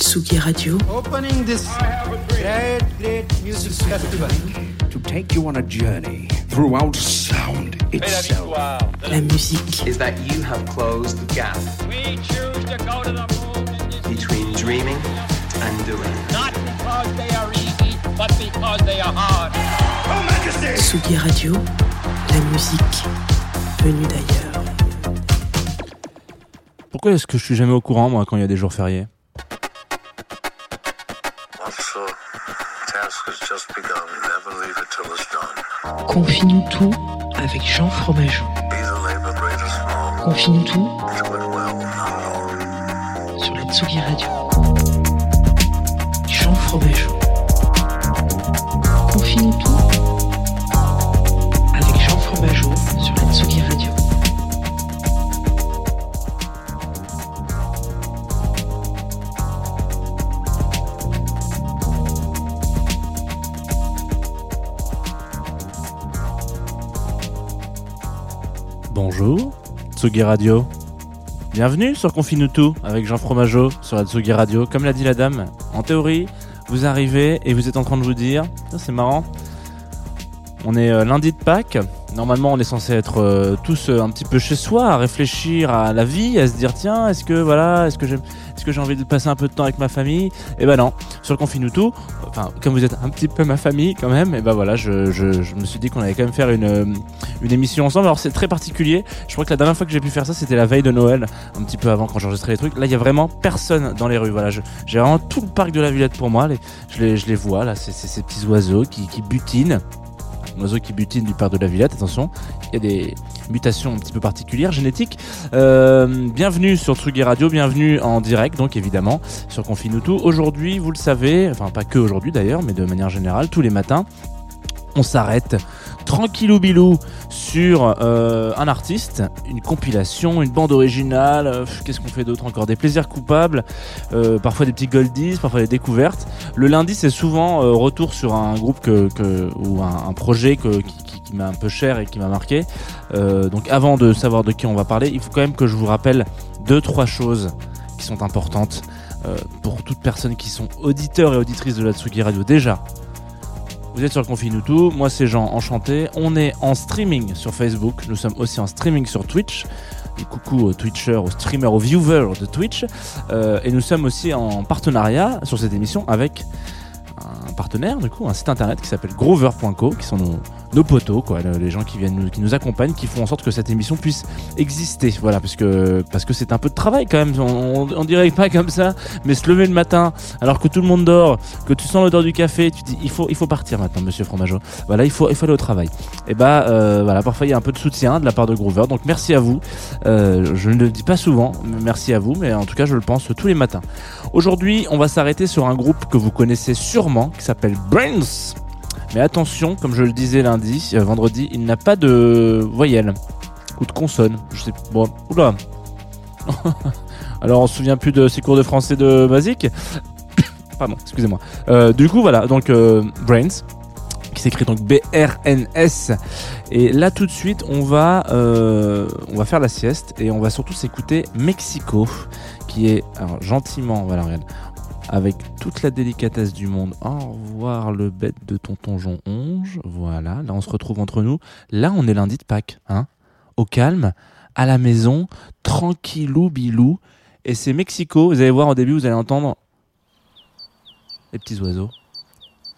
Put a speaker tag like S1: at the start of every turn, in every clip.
S1: Tsugi Radio.
S2: Opening this great, great music festival.
S3: to take you on a journey throughout sound itself.
S1: La musique.
S4: Is that you have closed the gap
S5: We choose to go to the moon
S4: between dreaming and doing?
S5: not because they are easy, but because they are hard.
S1: Tsugi Radio. La musique venue d'ailleurs.
S6: Pourquoi est-ce que je suis jamais au courant, moi, quand il y a des jours fériés?
S1: Confine-nous tout avec Jean Fromageau. Confine-nous tout sur la Tsugi Radio. Jean Fromageau. Radio.
S6: Bienvenue sur Confine avec Jean Fromageau sur la Tsugi Radio. Comme l'a dit la dame, en théorie, vous arrivez et vous êtes en train de vous dire, Ça, c'est marrant, on est euh, lundi de Pâques. Normalement, on est censé être euh, tous euh, un petit peu chez soi, à réfléchir à la vie, à se dire tiens, est-ce que voilà, est-ce que j'ai, est-ce que j'ai envie de passer un peu de temps avec ma famille Et ben non, sur le Confine tout, enfin comme vous êtes un petit peu ma famille quand même, et ben voilà, je, me suis dit qu'on allait quand même faire une euh, une émission ensemble. Alors c'est très particulier. Je crois que la dernière fois que j'ai pu faire ça, c'était la veille de Noël, un petit peu avant quand j'enregistrais les trucs. Là, il y a vraiment personne dans les rues. Voilà, j'ai vraiment tout le parc de la Villette pour moi. Je, les, vois là, c'est ces petits oiseaux qui butinent. Oiseau qui butine du parc de la Villette. Attention, il y a des mutations un petit peu particulières génétiques. Euh, bienvenue sur Tsugi Radio, bienvenue en direct, donc évidemment sur Confine tout. Aujourd'hui, vous le savez, enfin pas que aujourd'hui d'ailleurs, mais de manière générale, tous les matins, on s'arrête tranquillou bilou sur euh, un artiste, une compilation, une bande originale, euh, qu'est-ce qu'on fait d'autre encore? Des plaisirs coupables, euh, parfois des petits goldies, parfois des découvertes. Le lundi, c'est souvent retour sur un groupe ou un, projet qui, m'a un peu cher et qui m'a marqué. Donc avant de savoir de qui on va parler, il faut quand même que je vous rappelle deux, trois choses qui sont importantes pour toutes personnes qui sont auditeurs et auditrices de la Tsugi Radio. Déjà, vous êtes sur Confine tout, moi c'est Jean, enchanté. On est en streaming sur Facebook, nous sommes aussi en streaming sur Twitch. Et coucou aux Twitchers, aux streamers, aux viewers de Twitch. Euh, et nous sommes aussi en partenariat sur cette émission avec un partenaire, du coup, un site internet qui s'appelle grover.co, qui sont nos, nos potos, quoi, le- les gens qui viennent nous, qui nous accompagnent, qui font en sorte que cette émission puisse exister. Voilà, parce que parce que c'est un peu de travail quand même. On, on, on dirait pas comme ça, mais se lever le matin alors que tout le monde dort, que tu sens l'odeur du café, tu te dis il faut il faut partir maintenant, Monsieur Fromageau. Voilà, il faut il faut aller au travail. Et bah euh, voilà, parfois il y a un peu de soutien de la part de Groover, donc merci à vous. Euh, je ne le dis pas souvent, mais merci à vous, mais en tout cas je le pense tous les matins. Aujourd'hui, on va s'arrêter sur un groupe que vous connaissez sûrement, qui s'appelle Brains. Mais attention, comme je le disais lundi, euh, vendredi, il n'a pas de voyelle ou de consonne. Je sais bon, oula. Alors on se souvient plus de ses cours de français de basique. Pardon, excusez-moi. Euh, du coup voilà, donc euh, Brains qui s'écrit donc B-R-N-S. Et là tout de suite, on va, on va faire la sieste et on va surtout s'écouter Mexico, qui est alors, gentiment, voilà, regarde, avec toute la délicatesse du monde. Au revoir le bête de tonton Onge. Voilà, là on se retrouve entre nous. Là on est lundi de Pâques, hein, au calme, à la maison, tranquillou bilou. Et c'est Mexico, vous allez voir au début, vous allez entendre les petits oiseaux.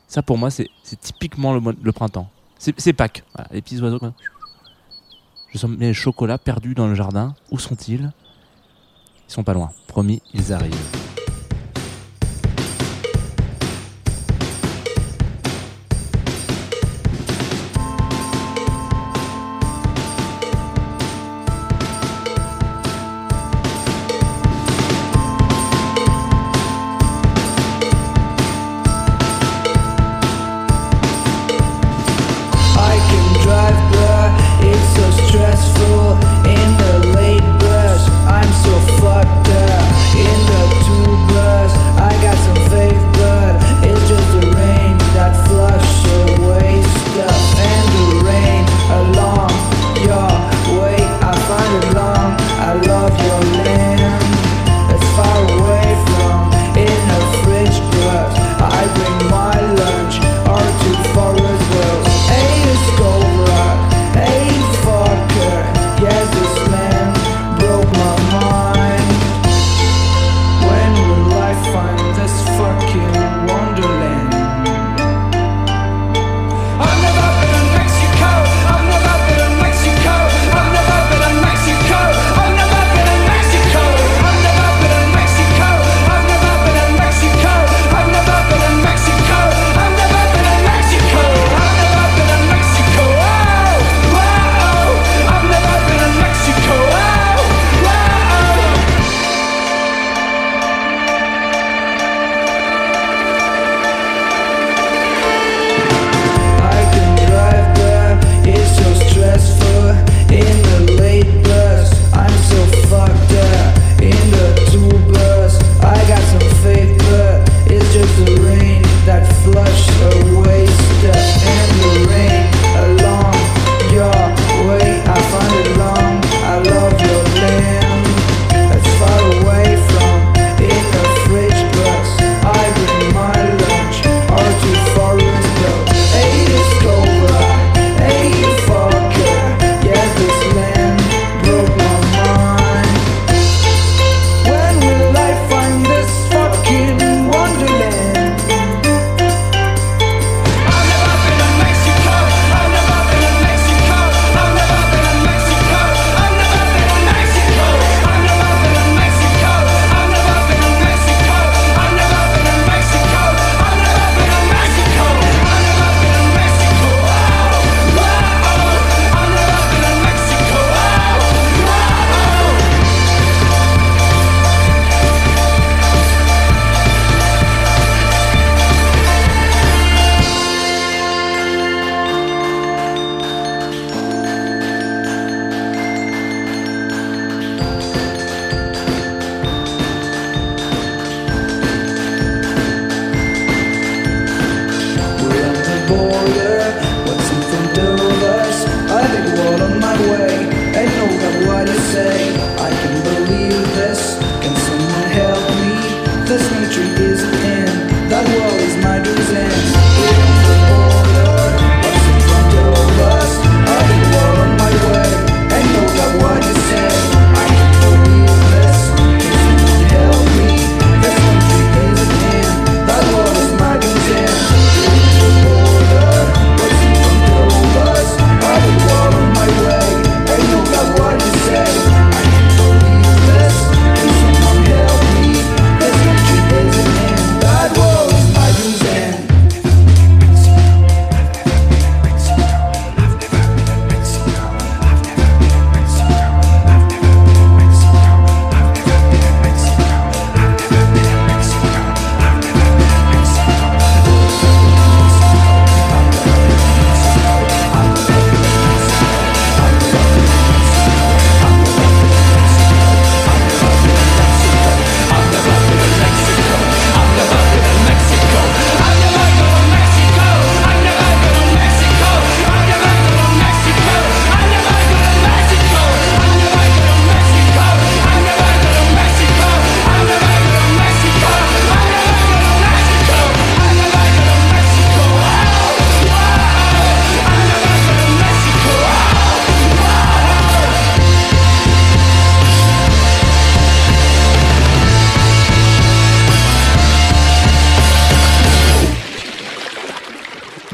S6: Ça pour moi c'est typiquement le, printemps. C'est Pâques, les petits oiseaux. Je sens mes chocolats perdus dans le jardin. Où sont-ils? Ils sont pas loin. Promis, ils arrivent.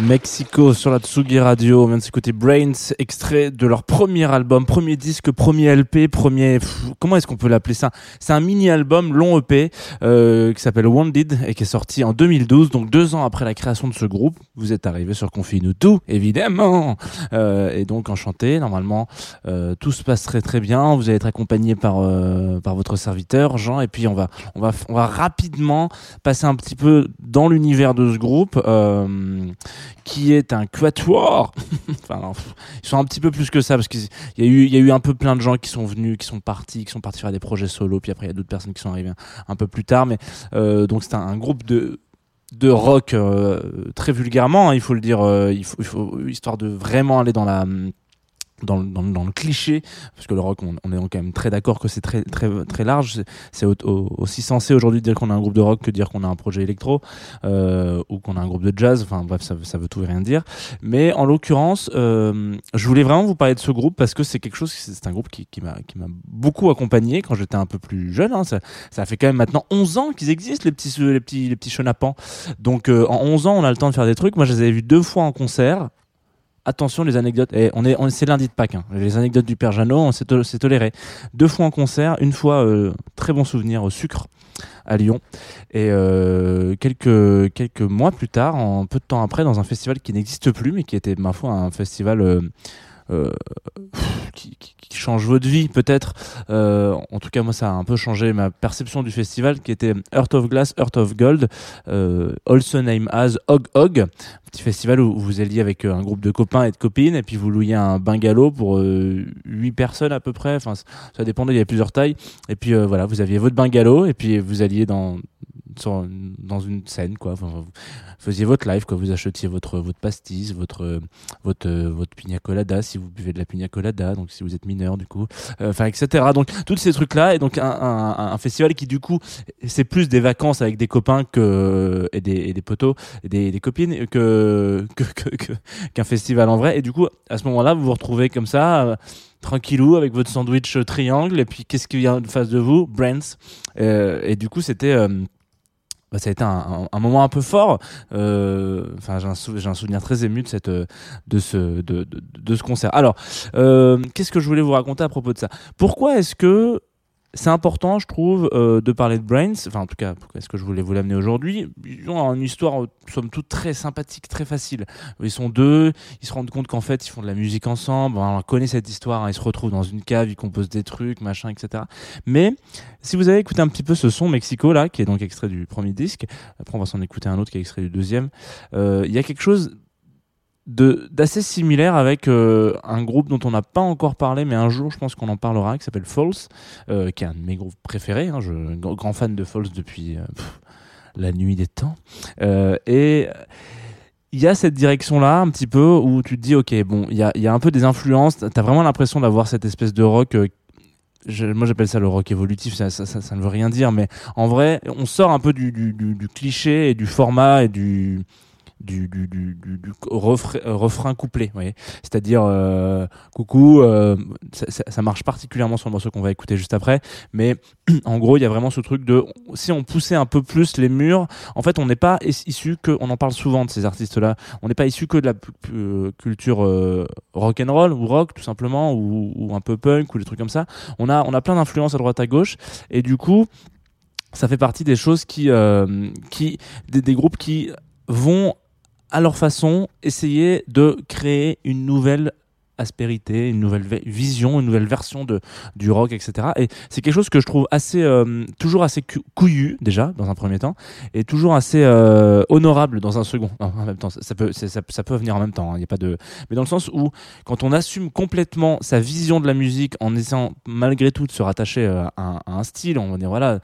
S6: Mexico sur la Tsugi Radio. On vient de s'écouter Brains, extrait de leur premier album, premier disque, premier LP, premier. comment est-ce qu'on peut l'appeler ça? C'est un mini-album long EP euh, qui s'appelle Wanted et qui est sorti en 2012, donc deux ans après la création de ce groupe. Vous êtes arrivé sur Confine tout, évidemment. Euh, et donc enchanté. Normalement, euh, tout se passe très bien. Vous allez être accompagné par euh, par votre serviteur Jean, et puis on va on va on va rapidement passer un petit peu dans l'univers de ce groupe. Qui est un quatuor. enfin, ils sont un petit peu plus que ça parce qu'il y a eu, y a eu un peu plein de gens qui sont venus, qui sont partis, qui sont partis faire des projets solo. Puis après, il y a d'autres personnes qui sont arrivées un, peu plus tard. Mais euh, donc c'est un, groupe de de rock euh, très vulgairement, hein, il faut le dire, euh, il faut histoire de vraiment aller dans la dans, dans, dans le cliché, parce que le rock, on, on est quand même très d'accord que c'est très, très, très large. C'est- au- au- aussi censé aujourd'hui dire qu'on a un groupe de rock que dire qu'on a un projet électro euh, ou qu'on a un groupe de jazz. Enfin bref, ça, ça veut tout et rien dire. Mais en l'occurrence, euh, je voulais vraiment vous parler de ce groupe parce que c'est quelque chose, c'est un groupe qui, qui m'a beaucoup accompagné quand j'étais un peu plus jeune. hein. Ça, ça fait quand même maintenant 11 ans qu'ils existent, les petits, les petits, les petits chenapans. Donc euh, en 11 ans, on a le temps de faire des trucs. Moi, je les avais vus deux fois en concert. Attention les anecdotes. Et on est, c'est lundi de Pâques. hein. Les anecdotes du Père Jeannot, on s'est toléré. Deux fois en concert, une fois euh, très bon souvenir au sucre à Lyon et euh, quelques quelques mois plus tard, en peu de temps après, dans un festival qui n'existe plus, mais qui était ma foi un festival euh, euh, qui, qui- qui change votre vie peut-être. Euh, en tout cas, moi, ça a un peu changé ma perception du festival, qui était Earth of Glass, Earth of Gold, euh, also named as Hog Hog, petit festival où vous alliez avec euh, un groupe de copains et de copines, et puis vous louiez un bungalow pour euh, 8 personnes à peu près. Enfin, ça dépendait, il y avait plusieurs tailles. Et puis euh, voilà, vous aviez votre bungalow, et puis vous alliez dans dans une scène quoi. Vous faisiez votre live quoi. Vous achetiez votre votre pastis votre votre euh, votre pina colada si vous buvez de la pina colada donc si vous êtes mineur du coup. Euh, enfin etc donc tous ces trucs là et donc un, festival qui du coup c'est plus des vacances avec des copains que et des, et des et des, des copines que que que- qu'un festival en vrai. Et du coup à ce moment là vous vous retrouvez comme ça euh, tranquillou avec votre sandwich triangle. Et puis qu'est-ce qui vient de face de vous? Brands. Et du coup c'était bah, ça a été un, moment un peu fort. Euh, j'ai un, souvenir très ému de ce concert. Alors, euh, qu'est-ce que je voulais vous raconter à propos de ça? Pourquoi est-ce que c'est important, je trouve, euh, de parler de Brains. Enfin, en tout cas, pourquoi est-ce que je voulais vous l'amener aujourd'hui? Ils ont une histoire, euh, somme toute, très sympathique, très facile. Ils sont deux, ils se rendent compte qu'en fait, ils font de la musique ensemble. On connaît cette histoire, hein, ils se retrouvent dans une cave, ils composent des trucs, machin, etc. Mais si vous avez écouté un petit peu ce son Mexico, là, qui est donc extrait du premier disque, après on va s'en écouter un autre qui est extrait du deuxième, euh, il y a quelque chose d'assez similaire avec euh, un groupe dont on n'a pas encore parlé mais un jour je pense qu'on en parlera qui s'appelle False euh, qui est un de mes groupes préférés hein, je grand fan de False depuis euh, la nuit des temps. Et il y a cette direction là un petit peu où tu te dis ok bon il y a, y a un peu des influences. T'as vraiment l'impression d'avoir cette espèce de rock moi j'appelle ça le rock évolutif, ça, ne veut rien dire, mais en vrai, on sort un peu du, du, du cliché et du format et du, du, du, du, du, euh, refrain couplé. C'est-à-dire, euh, coucou, euh, ça, marche particulièrement sur le morceau qu'on va écouter juste après, mais en gros, il y a vraiment ce truc de, si on poussait un peu plus les murs, en fait, on n'est pas is- issu que, on en parle souvent de ces artistes-là, on n'est pas issu que de la culture rock and roll ou rock tout simplement, ou, un peu punk ou des trucs comme ça. On a, on a plein d'influences à droite à gauche, et du coup, ça fait partie des choses qui, qui des groupes qui vont à leur façon essayer de créer une nouvelle aspérité, une nouvelle ve- vision, une nouvelle version de du rock, etc. Et c'est quelque chose que je trouve assez euh, toujours assez cou- couillu déjà dans un premier temps et toujours assez euh, honorable dans un second. Non, en même temps, ça, peut ça, peut venir en même temps. Il n'y a pas de mais dans le sens où quand on assume complètement sa vision de la musique en essayant malgré tout de se rattacher euh, à à un style, on va dire voilà.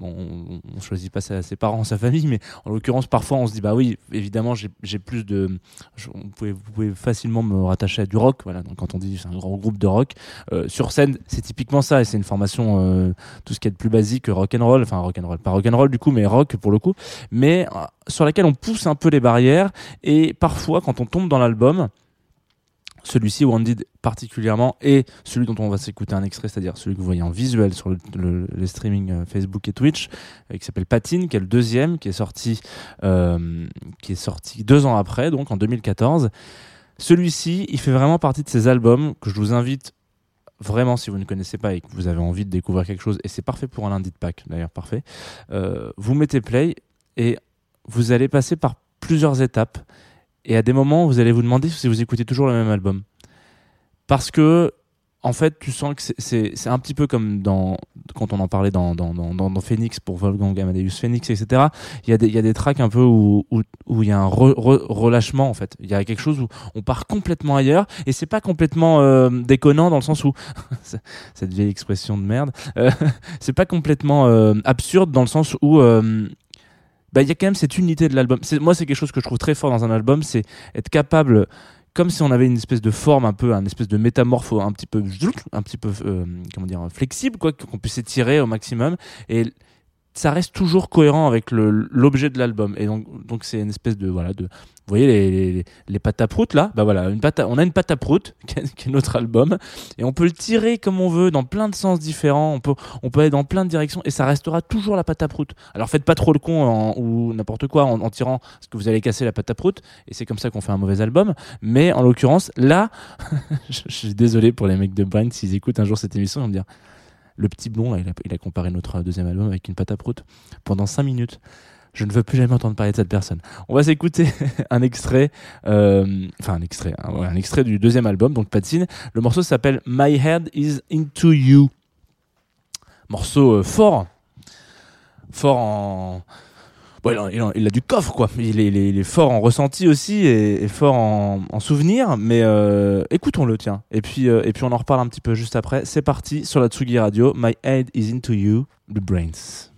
S6: Bon, on, on choisit pas ses parents, sa famille, mais en l'occurrence, parfois, on se dit bah oui, évidemment, j'ai plus de, je- on pouvait- vous pouvez facilement me rattacher à du rock. Voilà, donc quand on dit c'est un grand groupe de rock, euh, sur scène, c'est typiquement ça, et c'est une formation euh, tout ce qui est de plus basique, rock and roll, enfin rock and roll, pas rock and roll du coup, mais rock pour le coup, mais euh, sur laquelle on pousse un peu les barrières, et parfois quand on tombe dans l'album, Celui-ci, Wounded particulièrement, et celui dont on va s'écouter un extrait, c'est-à-dire celui que vous voyez en visuel sur le, le- les streaming euh, Facebook et Twitch, euh, qui s'appelle Patine, qui est le deuxième, qui est sorti, euh, qui est sorti deux ans après, donc en 2014. Celui-ci, il fait vraiment partie de ces albums que je vous invite vraiment, si vous ne connaissez pas et que vous avez envie de découvrir quelque chose, et c'est parfait pour un lundi de Pâques, d'ailleurs parfait, euh, vous mettez play et vous allez passer par plusieurs étapes. Et à des moments, vous allez vous demander si vous écoutez toujours le même album. Parce que, en fait, tu sens que c'est- un petit peu comme quand on en parlait dans, dans, dans, dans- Phoenix pour Wolfgang Amadeus Phoenix, etc. Il y a des, y a des tracks un peu où, où, il y a un re- re- relâchement, en fait. Il y a quelque chose où on part complètement ailleurs et c'est pas complètement euh, déconnant dans le sens où, cette vieille expression de merde, euh, c'est pas complètement euh, absurde dans le sens où euh, bah, y a quand même cette unité de l'album. Moi, c'est quelque chose que je trouve très fort dans un album, c'est être capable, comme si on avait une espèce de forme un peu, un espèce de métamorphe un petit peu, un petit peu, euh, comment dire, flexible, quoi, qu'on puisse étirer au maximum. Et ça reste toujours cohérent avec l'objet de l'album. Et donc, c'est une espèce de, voilà, de, vous voyez les, les, pâtes à prout là? Bah voilà, une pâte à- on a une pâte à prout qui est, notre album et on peut le tirer comme on veut dans plein de sens différents. On peut, on peut aller dans plein de directions et ça restera toujours la pâte à prout. Alors faites pas trop le con ou n'importe quoi en, tirant parce que vous allez casser la pâte à prout et c'est comme ça qu'on fait un mauvais album. Mais en l'occurrence, là, je, je suis désolé pour les mecs de Brain s'ils écoutent un jour cette émission, ils vont me dire le petit blond, il, a, comparé notre deuxième album avec une pâte à prout pendant 5 minutes. Je ne veux plus jamais entendre parler de cette personne. On va s'écouter un extrait, euh, enfin un extrait du deuxième album, donc Patine. Le morceau s'appelle My Head Is Into You. Morceau euh, fort, fort en, Bon, il, il a- du coffre, quoi. Il est, il est- fort en ressenti aussi et, fort en, en souvenir. Mais euh, écoutons-le, tiens. Et puis, euh, et puis on en reparle un petit peu juste après. C'est parti sur la Tsugi Radio. My head is into you, the brains.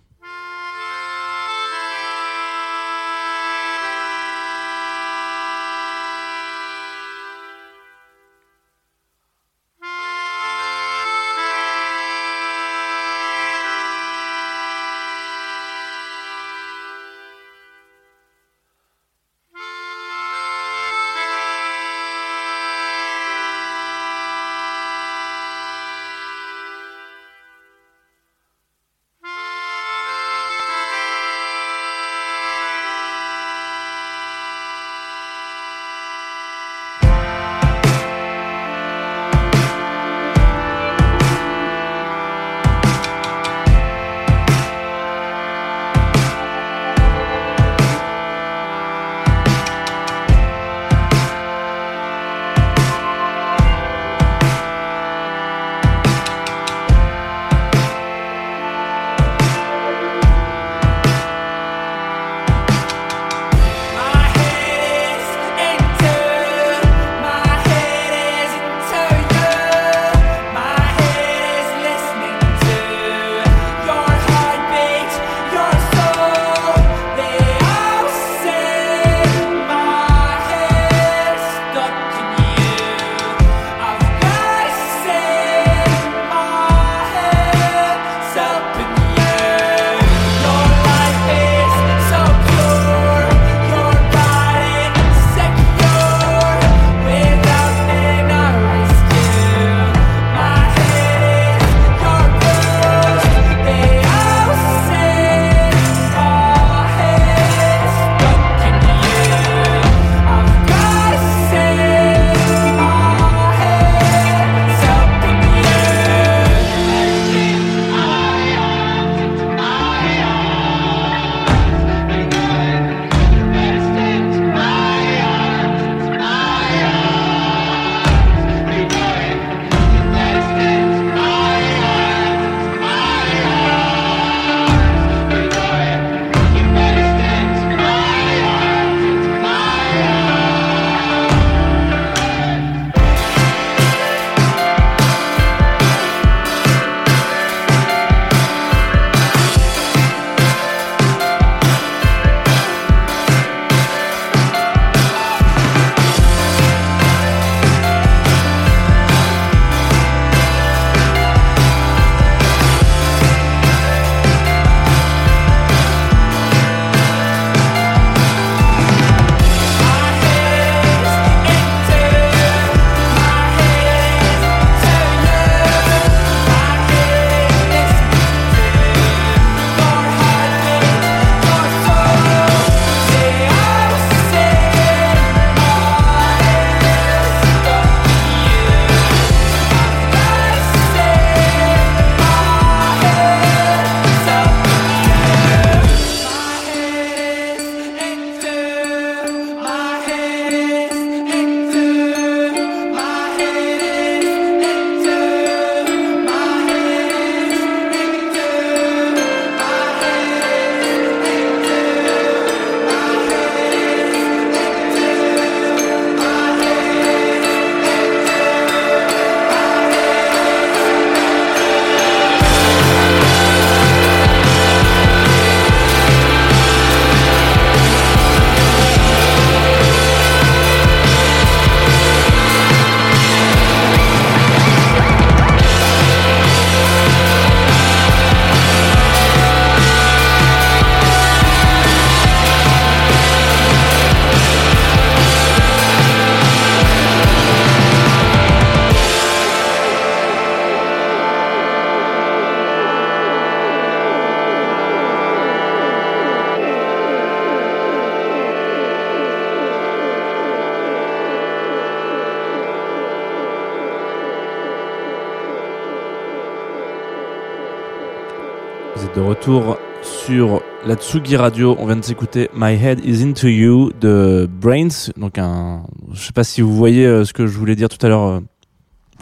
S6: De retour sur la Tsugi Radio. On vient de s'écouter My Head Is Into You de Brains. Donc un, je sais pas si vous voyez euh, ce que je voulais dire tout à l'heure euh,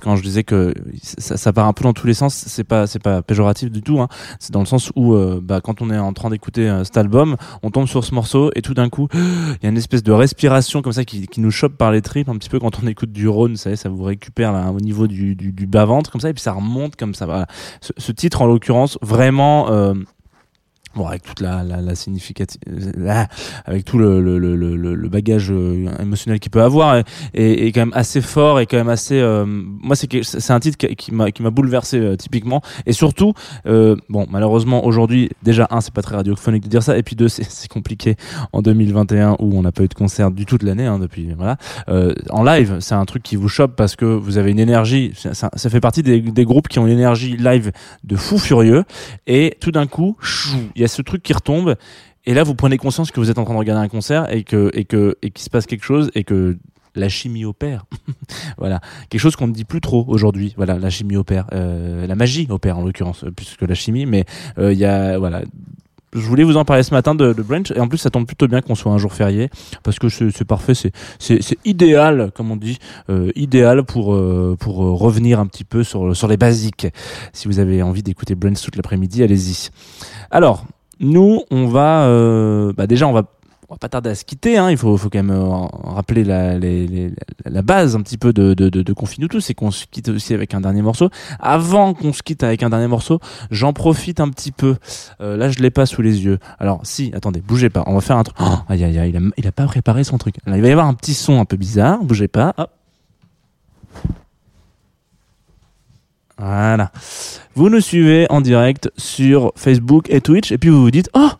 S6: quand je disais que ça, ça part un peu dans tous les sens. C'est pas, c'est pas péjoratif du tout. Hein. C'est dans le sens où, euh, bah, quand on est en train d'écouter euh, cet album, on tombe sur ce morceau et tout d'un coup, il y a une espèce de respiration comme ça qui, qui nous chope par les tripes un petit peu quand on écoute du Rhône. Savez, ça vous récupère là, au niveau du, du, du bas ventre comme ça et puis ça remonte comme ça. Voilà. Ce, ce titre en l'occurrence, vraiment. Euh, Bon, avec toute la, la, la significative, avec tout le, le, le, le, bagage euh, émotionnel qu'il peut avoir, et, et quand même assez fort et quand même assez. euh, moi, c'est c'est un titre qui, m'a qui m'a bouleversé euh, typiquement, et surtout, euh, bon, malheureusement aujourd'hui, déjà un, c'est pas très radiophonique de dire ça, et puis deux, c'est compliqué en 2021 où on n'a pas eu de concert du tout de l'année, hein, depuis voilà. Euh, en live, c'est un truc qui vous chope parce que vous avez une énergie. Ça, ça- ça fait partie des, des groupes qui ont une énergie live de fou furieux, et tout d'un coup, chou, il y a ce truc qui retombe. Et là, vous prenez conscience que vous êtes en train de regarder un concert et que et que et qu'il se passe quelque chose et que la chimie opère. voilà, quelque chose qu'on ne dit plus trop aujourd'hui. Voilà, la chimie opère, euh, la magie opère en l'occurrence, plus que la chimie. Mais euh, il y a voilà. Je voulais vous en parler ce matin de, de Branch et en plus ça tombe plutôt bien qu'on soit un jour férié parce que c'est parfait, c'est c'est c'est idéal comme on dit, euh, idéal pour euh, pour euh, revenir un petit peu sur sur les basiques. Si vous avez envie d'écouter Branch toute l'après-midi, allez-y. Alors, nous, on va, euh, bah déjà, on va, on va pas tarder à se quitter. Hein. Il faut, faut quand même euh, rappeler la, la base un petit peu de, de, de, de c'est qu'on se quitte aussi avec un dernier morceau. Avant qu'on se quitte avec un dernier morceau, j'en profite un petit peu. Euh, là, je l'ai pas sous les yeux. Alors, si, attendez, bougez pas. On va faire un truc. Oh, aïe, aïe, aïe, il a, il a pas préparé son truc. Il va y avoir un petit son un peu bizarre. Bougez pas. Hop. Voilà. Vous nous suivez en direct sur Facebook et Twitch et puis vous vous dites Oh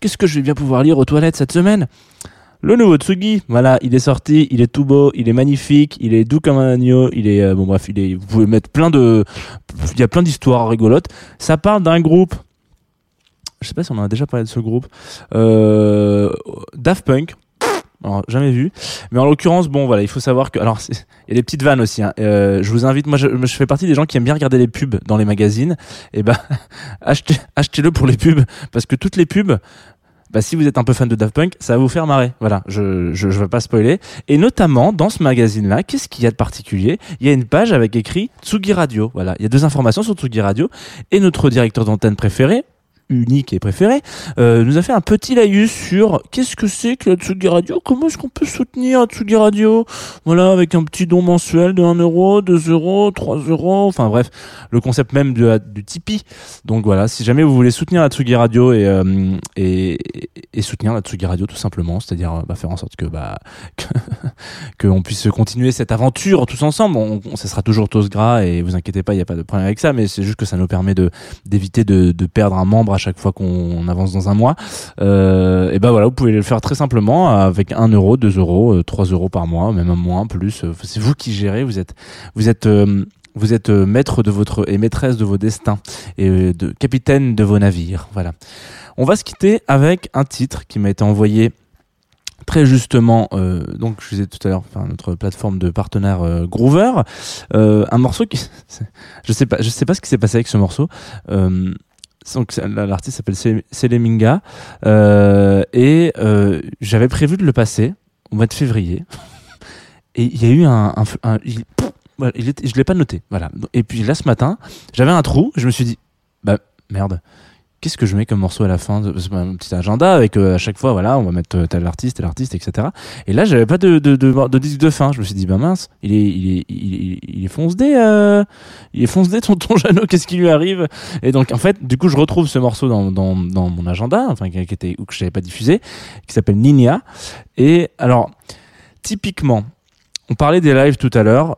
S6: Qu'est-ce que je vais bien pouvoir lire aux toilettes cette semaine? Le nouveau Tsugi, voilà, il est sorti, il est tout beau, il est magnifique, il est doux comme un agneau, il est euh, bon bref, il est vous pouvez mettre plein de il y a plein d'histoires rigolotes. Ça parle d'un groupe je sais pas si on en a déjà parlé de ce groupe euh, Daft Punk jamais vu. Mais en l'occurrence, bon, voilà, il faut savoir que. Alors, il y a des petites vannes aussi. hein. Euh, je vous invite, moi, je, fais partie des gens qui aiment bien regarder les pubs dans les magazines. Et ben, achetez, achetez-le pour les pubs, parce que toutes les pubs. Bah, si vous êtes un peu fan de Daft Punk, ça va vous faire marrer. Voilà, je je, je vais pas spoiler. Et notamment dans ce magazine-là, qu'est-ce qu'il y a de particulier? Il y a une page avec écrit Tsugi Radio. Voilà, il y a deux informations sur Tsugi Radio. Et notre directeur d'antenne préféré, unique et préféré, euh, nous a fait un petit laïus sur qu'est-ce que c'est que la Tsugi Radio, comment est-ce qu'on peut soutenir la Tsugi Radio, voilà, avec un petit don mensuel de 1 euro, 2 euros, 3 euros, enfin bref, le concept même du, Tipeee. Donc voilà, si jamais vous voulez soutenir la Tsugi Radio et, euh, et, soutenir la Tsugi Radio tout simplement, c'est-à-dire euh, bah, faire en sorte que bah que qu'on puisse continuer cette aventure tous ensemble. On, on- ça sera toujours tous gras et vous inquiétez pas, il n'y a pas de problème avec ça, mais c'est juste que ça nous permet de d'éviter de, de perdre un membre à chaque fois qu'on avance dans un mois. Euh, et ben voilà, vous pouvez le faire très simplement avec 1 euro, 2 euros, euh, 3 euros par mois, même un moins, plus. Euh, C'est vous qui gérez. Vous êtes, vous êtes, euh, vous êtes euh, maître de votre et maîtresse de vos destins et euh, de capitaine de vos navires. Voilà. On va se quitter avec un titre qui m'a été envoyé très justement, euh, donc je disais tout à l'heure, notre plateforme de partenaire euh, Groover, euh, un morceau qui, je sais pas, je sais pas ce qui s'est passé avec ce morceau. Donc l'artiste s'appelle Sele- Seleminga. Euh, et euh, j'avais prévu de le passer au mois de février. Et il y a eu un, un, un- je l'ai pas noté voilà. Et puis là ce matin j'avais un trou je me suis dit bah merde qu'est-ce que je mets comme morceau à la fin de un petit agenda avec euh, à chaque fois voilà on va mettre euh, tel artiste tel artiste etc et là j'avais pas de, de, de, disque de fin. Je me suis dit bah mince il est il est il est, il fonce euh, il est tonton Jeannot qu'est-ce qui lui arrive? Et donc en fait du coup je retrouve ce morceau dans, dans, dans mon agenda enfin qui était ou que je n'avais pas diffusé qui s'appelle Ninia. Et alors typiquement on parlait des lives tout à l'heure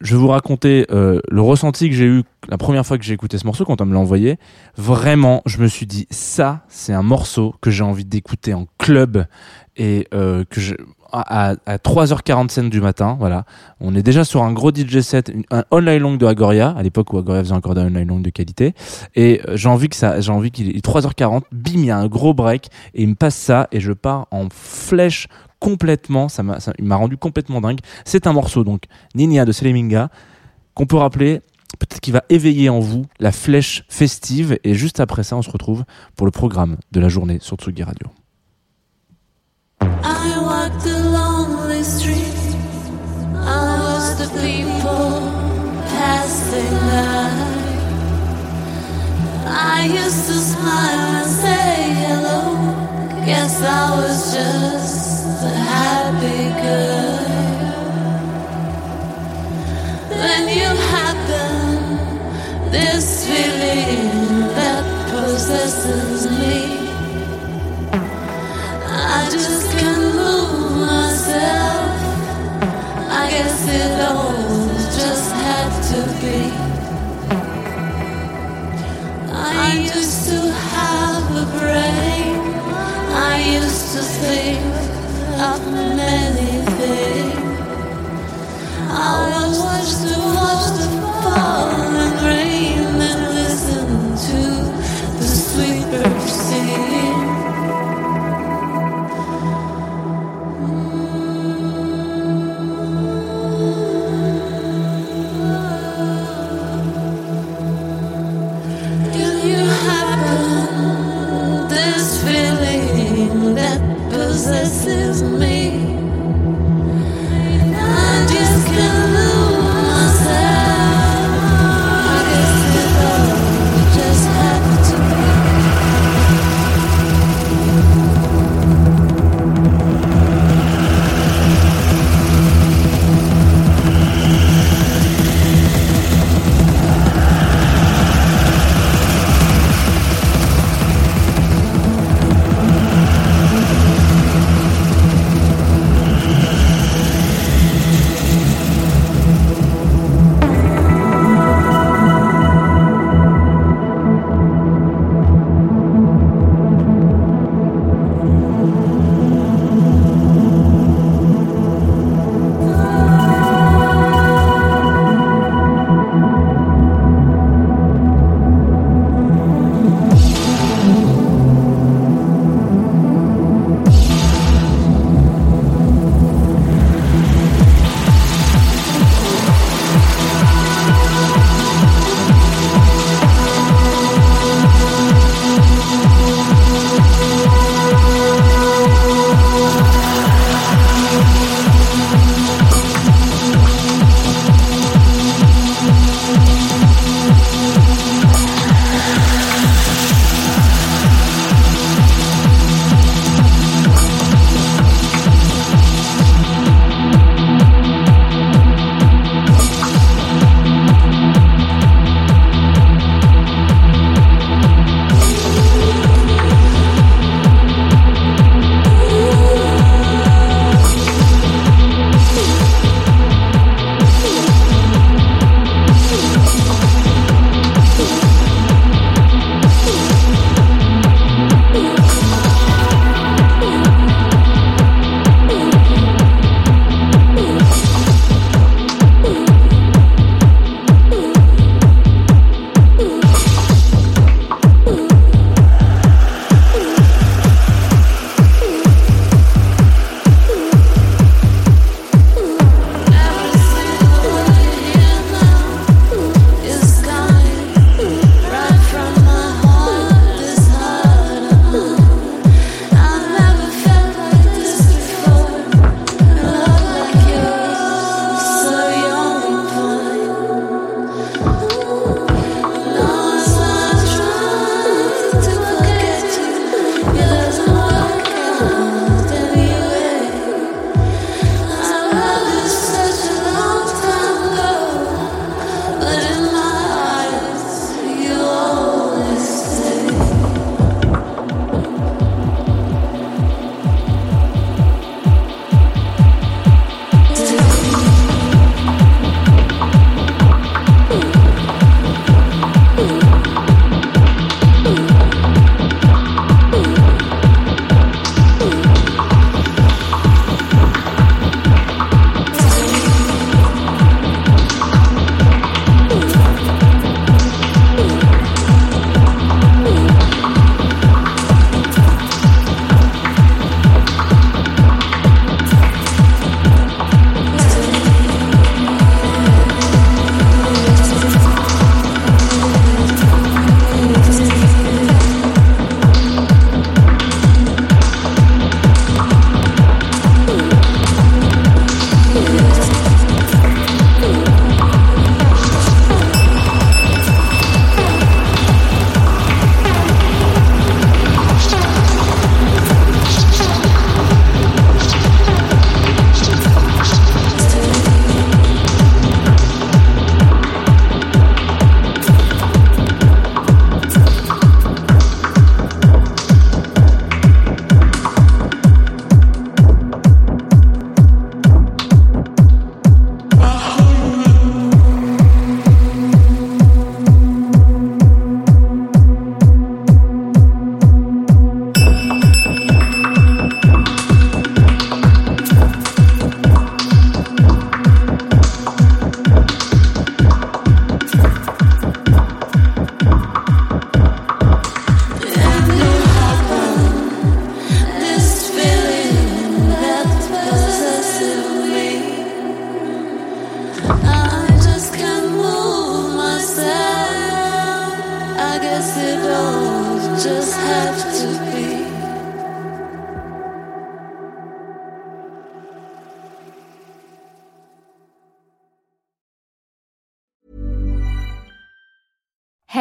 S6: je vais vous raconter euh, le ressenti que j'ai eu la première fois que j'ai écouté ce morceau quand on me l'a envoyé. Vraiment, je me suis dit ça, c'est un morceau que j'ai envie d'écouter en club et euh, que je à, à, à 3h45 du matin, voilà. On est déjà sur un gros DJ set, un online long de Agoria, à l'époque où Agoria faisait encore des online long de qualité. Et euh, j'ai envie que ça, j'ai envie qu'il est 3h40, bim, il y a un gros break, et il me passe ça, et je pars en flèche complètement, ça m'a, m'a rendu complètement dingue. C'est un morceau, donc, Ninia de Seleminga, qu'on peut rappeler peut-être qu'il va éveiller en vous la flèche festive. Et juste après ça, on se retrouve pour le programme de la journée sur Tsugi Radio.
S7: I walked the lonely. I the people. I used to smile and say hello. Guess I was just a happy girl. Then you happen, this feeling that possesses me. I just can't move myself. I guess it all just had to be. I used to have a brain. Used to think of many things.